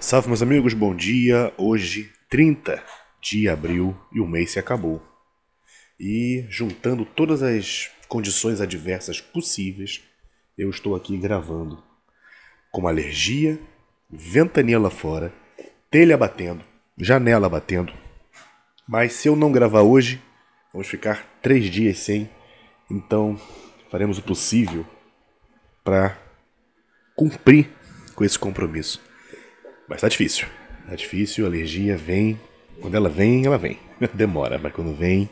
Salve, meus amigos, bom dia. Hoje, 30 de abril, e o mês se acabou. E juntando todas as condições adversas possíveis, eu estou aqui gravando com alergia, ventania lá fora, telha batendo, janela batendo. Mas se eu não gravar hoje, vamos ficar três dias sem. Então, faremos o possível para cumprir com esse compromisso. Mas tá difícil. Tá difícil, a alergia vem. Quando ela vem, ela vem. Demora, mas quando vem,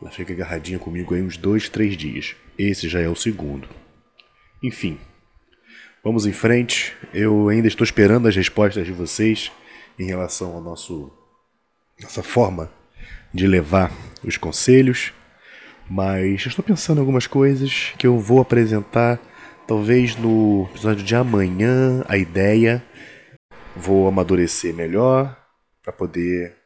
ela fica agarradinha comigo aí uns dois, três dias. Esse já é o segundo. Enfim, vamos em frente. Eu ainda estou esperando as respostas de vocês em relação ao nosso nossa forma de levar os conselhos, mas estou pensando em algumas coisas que eu vou apresentar talvez no episódio de amanhã. A ideia vou amadurecer melhor para poder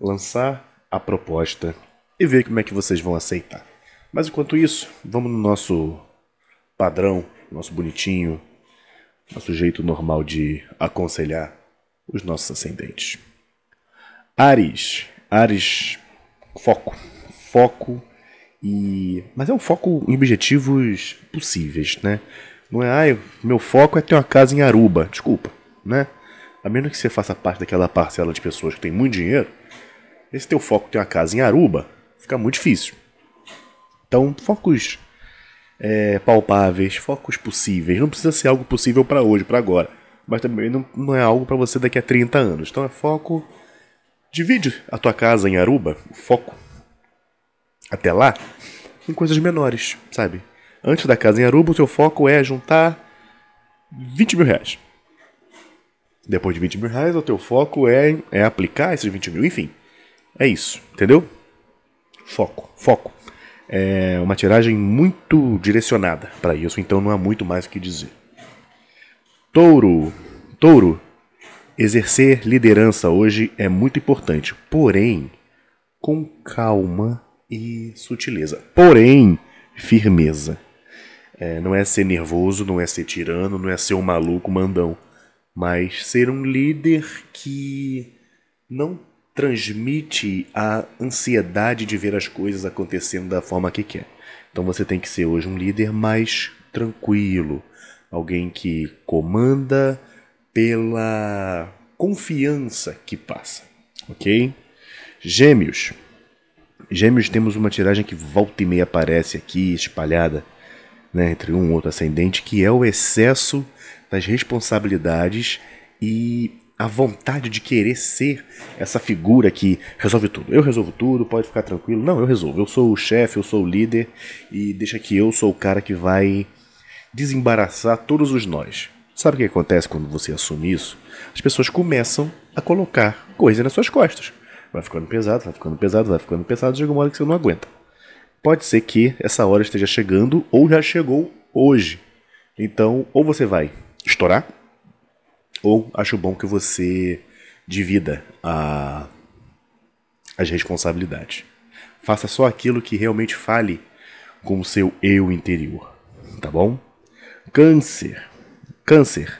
lançar a proposta e ver como é que vocês vão aceitar. Mas enquanto isso, vamos no nosso padrão, nosso bonitinho, nosso jeito normal de aconselhar os nossos ascendentes. Ares, Ares, foco, foco e mas é um foco em objetivos possíveis, né? Não é, ah, meu foco é ter uma casa em Aruba, desculpa, né? A menos que você faça parte daquela parcela de pessoas que tem muito dinheiro, esse teu foco ter uma casa em Aruba fica muito difícil. Então, focos é, palpáveis, focos possíveis. Não precisa ser algo possível para hoje, para agora. Mas também não, não é algo para você daqui a 30 anos. Então é foco. Divide a tua casa em Aruba, o foco, até lá, em coisas menores, sabe? Antes da casa em Aruba, o teu foco é juntar 20 mil reais. Depois de 20 mil reais, o teu foco é, é aplicar esses 20 mil. Enfim, é isso, entendeu? Foco, foco. É uma tiragem muito direcionada para isso, então não há muito mais o que dizer. Touro, touro, exercer liderança hoje é muito importante, porém, com calma e sutileza. Porém, firmeza. É, não é ser nervoso, não é ser tirano, não é ser um maluco mandão mas ser um líder que não transmite a ansiedade de ver as coisas acontecendo da forma que quer. Então você tem que ser hoje um líder mais tranquilo, alguém que comanda pela confiança que passa, ok? Gêmeos. Gêmeos temos uma tiragem que volta e meia aparece aqui espalhada né, entre um outro ascendente, que é o excesso das responsabilidades e a vontade de querer ser essa figura que resolve tudo. Eu resolvo tudo, pode ficar tranquilo. Não, eu resolvo. Eu sou o chefe, eu sou o líder e deixa que eu sou o cara que vai desembaraçar todos os nós. Sabe o que acontece quando você assume isso? As pessoas começam a colocar coisa nas suas costas. Vai ficando pesado, vai ficando pesado, vai ficando pesado, chega uma hora que você não aguenta. Pode ser que essa hora esteja chegando ou já chegou hoje. Então, ou você vai estourar, ou acho bom que você divida a, as responsabilidades. Faça só aquilo que realmente fale com o seu eu interior, tá bom? Câncer. Câncer.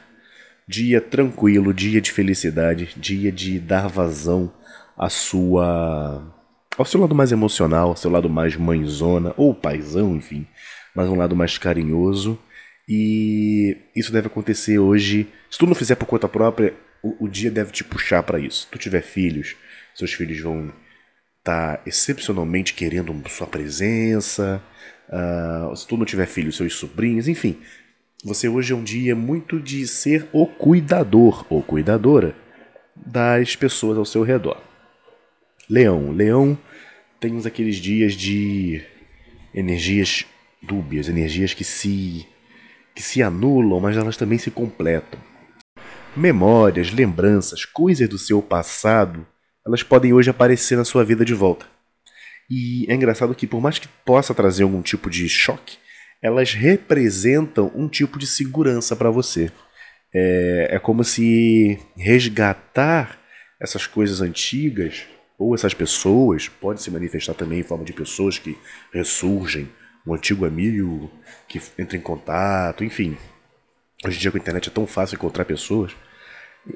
Dia tranquilo, dia de felicidade, dia de dar vazão à sua ao seu lado mais emocional, ao seu lado mais mãezona ou paizão, enfim, mas um lado mais carinhoso e isso deve acontecer hoje. Se tu não fizer por conta própria, o, o dia deve te puxar para isso. Se tu tiver filhos, seus filhos vão estar tá excepcionalmente querendo sua presença. Uh, se tu não tiver filhos, seus sobrinhos, enfim. Você hoje é um dia muito de ser o cuidador ou cuidadora das pessoas ao seu redor. Leão. Leão tem uns aqueles dias de energias dúbias, energias que se que se anulam, mas elas também se completam. Memórias, lembranças, coisas do seu passado, elas podem hoje aparecer na sua vida de volta. E é engraçado que, por mais que possa trazer algum tipo de choque, elas representam um tipo de segurança para você. É, é como se resgatar essas coisas antigas ou essas pessoas, pode se manifestar também em forma de pessoas que ressurgem um antigo amigo que entra em contato, enfim. Hoje em dia com a internet é tão fácil encontrar pessoas.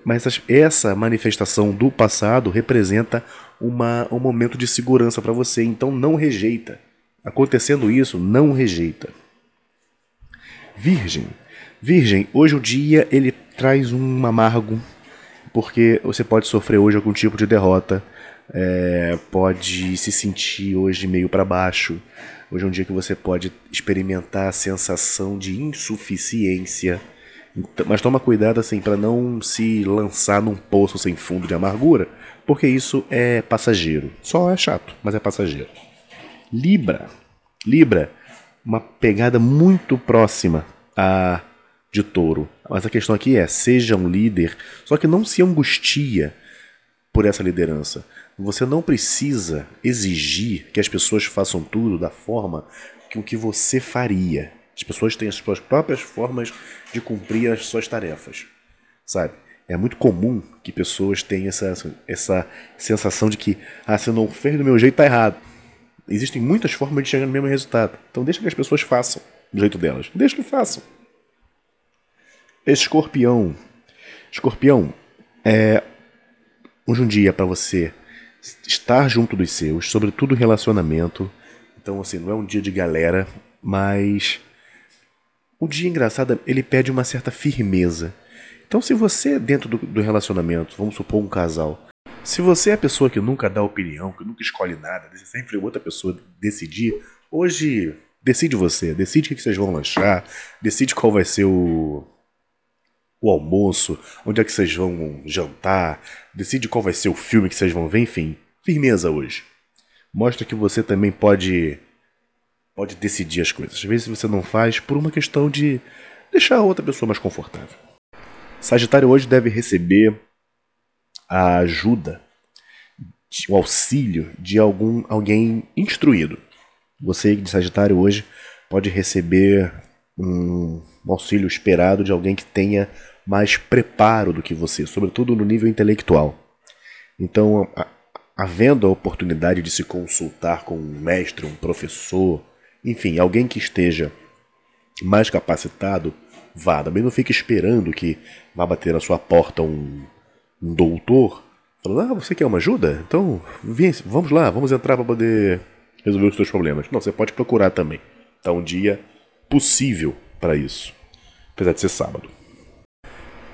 Mas essa manifestação do passado representa uma, um momento de segurança para você, então não rejeita. Acontecendo isso, não rejeita. Virgem. Virgem, hoje o dia ele traz um amargo, porque você pode sofrer hoje algum tipo de derrota, é, pode se sentir hoje meio para baixo. Hoje é um dia que você pode experimentar a sensação de insuficiência. Então, mas toma cuidado assim para não se lançar num poço sem fundo de amargura, porque isso é passageiro. Só é chato, mas é passageiro. Libra. Libra, uma pegada muito próxima a de touro. Mas a questão aqui é: seja um líder, só que não se angustia por essa liderança. Você não precisa exigir que as pessoas façam tudo da forma que o que você faria. As pessoas têm as suas próprias formas de cumprir as suas tarefas, sabe? É muito comum que pessoas tenham essa, essa sensação de que, ah, se não fez do meu jeito, tá errado. Existem muitas formas de chegar no mesmo resultado. Então deixa que as pessoas façam do jeito delas. Deixa que façam. Escorpião. Escorpião, é hoje um dia para você estar junto dos seus, sobretudo relacionamento. Então, assim, não é um dia de galera, mas o dia engraçado, ele pede uma certa firmeza. Então, se você, dentro do, do, relacionamento, vamos supor um casal, se você é a pessoa que nunca dá opinião, que nunca escolhe nada, sempre outra pessoa decidir, hoje decide você, decide o que vocês vão lanchar, decide qual vai ser o, o almoço, onde é que vocês vão jantar, decide qual vai ser o filme que vocês vão ver, enfim, firmeza hoje. Mostra que você também pode pode decidir as coisas. Às vezes você não faz por uma questão de deixar a outra pessoa mais confortável. Sagitário hoje deve receber a ajuda, o auxílio de algum alguém instruído. Você de Sagitário hoje pode receber um auxílio esperado de alguém que tenha mais preparo do que você, sobretudo no nível intelectual. Então, havendo a oportunidade de se consultar com um mestre, um professor, enfim, alguém que esteja mais capacitado, vá. Também não fique esperando que vá bater na sua porta um, um doutor falando: Ah, você quer uma ajuda? Então, vem, vamos lá, vamos entrar para poder resolver os seus problemas. Não, você pode procurar também. Está um dia possível para isso, apesar de ser sábado.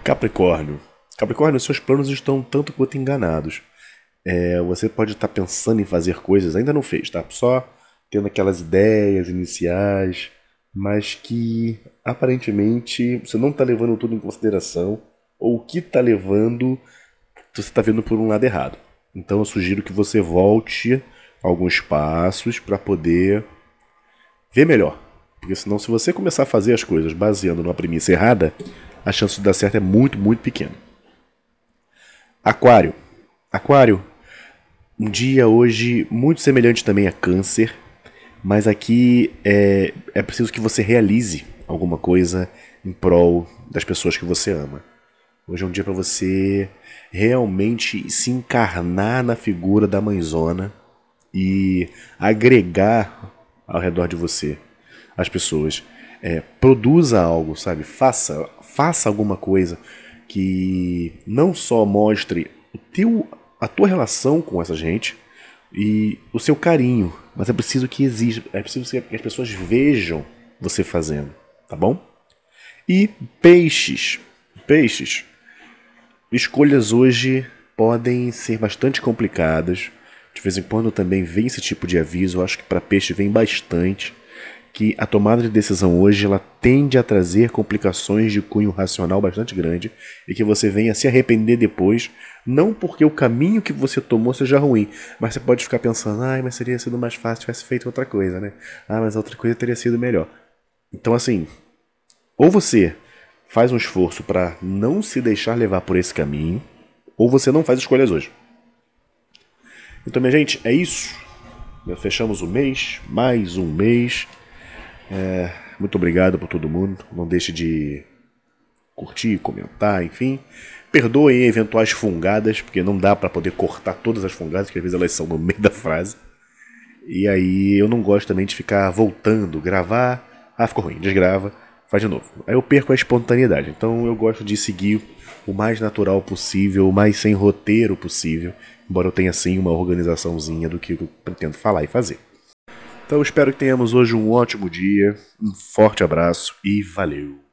Capricórnio. Capricórnio, seus planos estão tanto quanto enganados. É, você pode estar pensando em fazer coisas, ainda não fez, tá? Só tendo aquelas ideias iniciais, mas que aparentemente você não está levando tudo em consideração, ou o que está levando, você está vendo por um lado errado. Então eu sugiro que você volte alguns passos para poder ver melhor. Porque senão, se você começar a fazer as coisas baseando numa premissa errada, a chance de dar certo é muito, muito pequena. Aquário. Aquário, um dia hoje muito semelhante também a Câncer, mas aqui é, é preciso que você realize alguma coisa em prol das pessoas que você ama. Hoje é um dia para você realmente se encarnar na figura da mãezona e agregar ao redor de você as pessoas. É, produza algo, sabe? Faça, faça alguma coisa que não só mostre o teu, a tua relação com essa gente e o seu carinho, mas é preciso que exija, é preciso que as pessoas vejam você fazendo, tá bom? E peixes, peixes. Escolhas hoje podem ser bastante complicadas. De vez em quando também vem esse tipo de aviso. Eu acho que para peixe vem bastante que a tomada de decisão hoje ela tende a trazer complicações de cunho racional bastante grande e que você venha se arrepender depois, não porque o caminho que você tomou seja ruim, mas você pode ficar pensando, ah, mas seria sido mais fácil se tivesse feito outra coisa, né? Ah, mas outra coisa teria sido melhor. Então assim, ou você faz um esforço para não se deixar levar por esse caminho, ou você não faz escolhas hoje. Então, minha gente, é isso. Fechamos o mês, mais um mês. É, muito obrigado por todo mundo. Não deixe de curtir, comentar, enfim. Perdoem eventuais fungadas, porque não dá para poder cortar todas as fungadas, porque às vezes elas são no meio da frase. E aí eu não gosto também de ficar voltando, gravar, ah, ficou ruim, desgrava, faz de novo. Aí eu perco a espontaneidade. Então eu gosto de seguir o mais natural possível, o mais sem roteiro possível, embora eu tenha assim uma organizaçãozinha do que eu pretendo falar e fazer. Então espero que tenhamos hoje um ótimo dia, um forte abraço e valeu!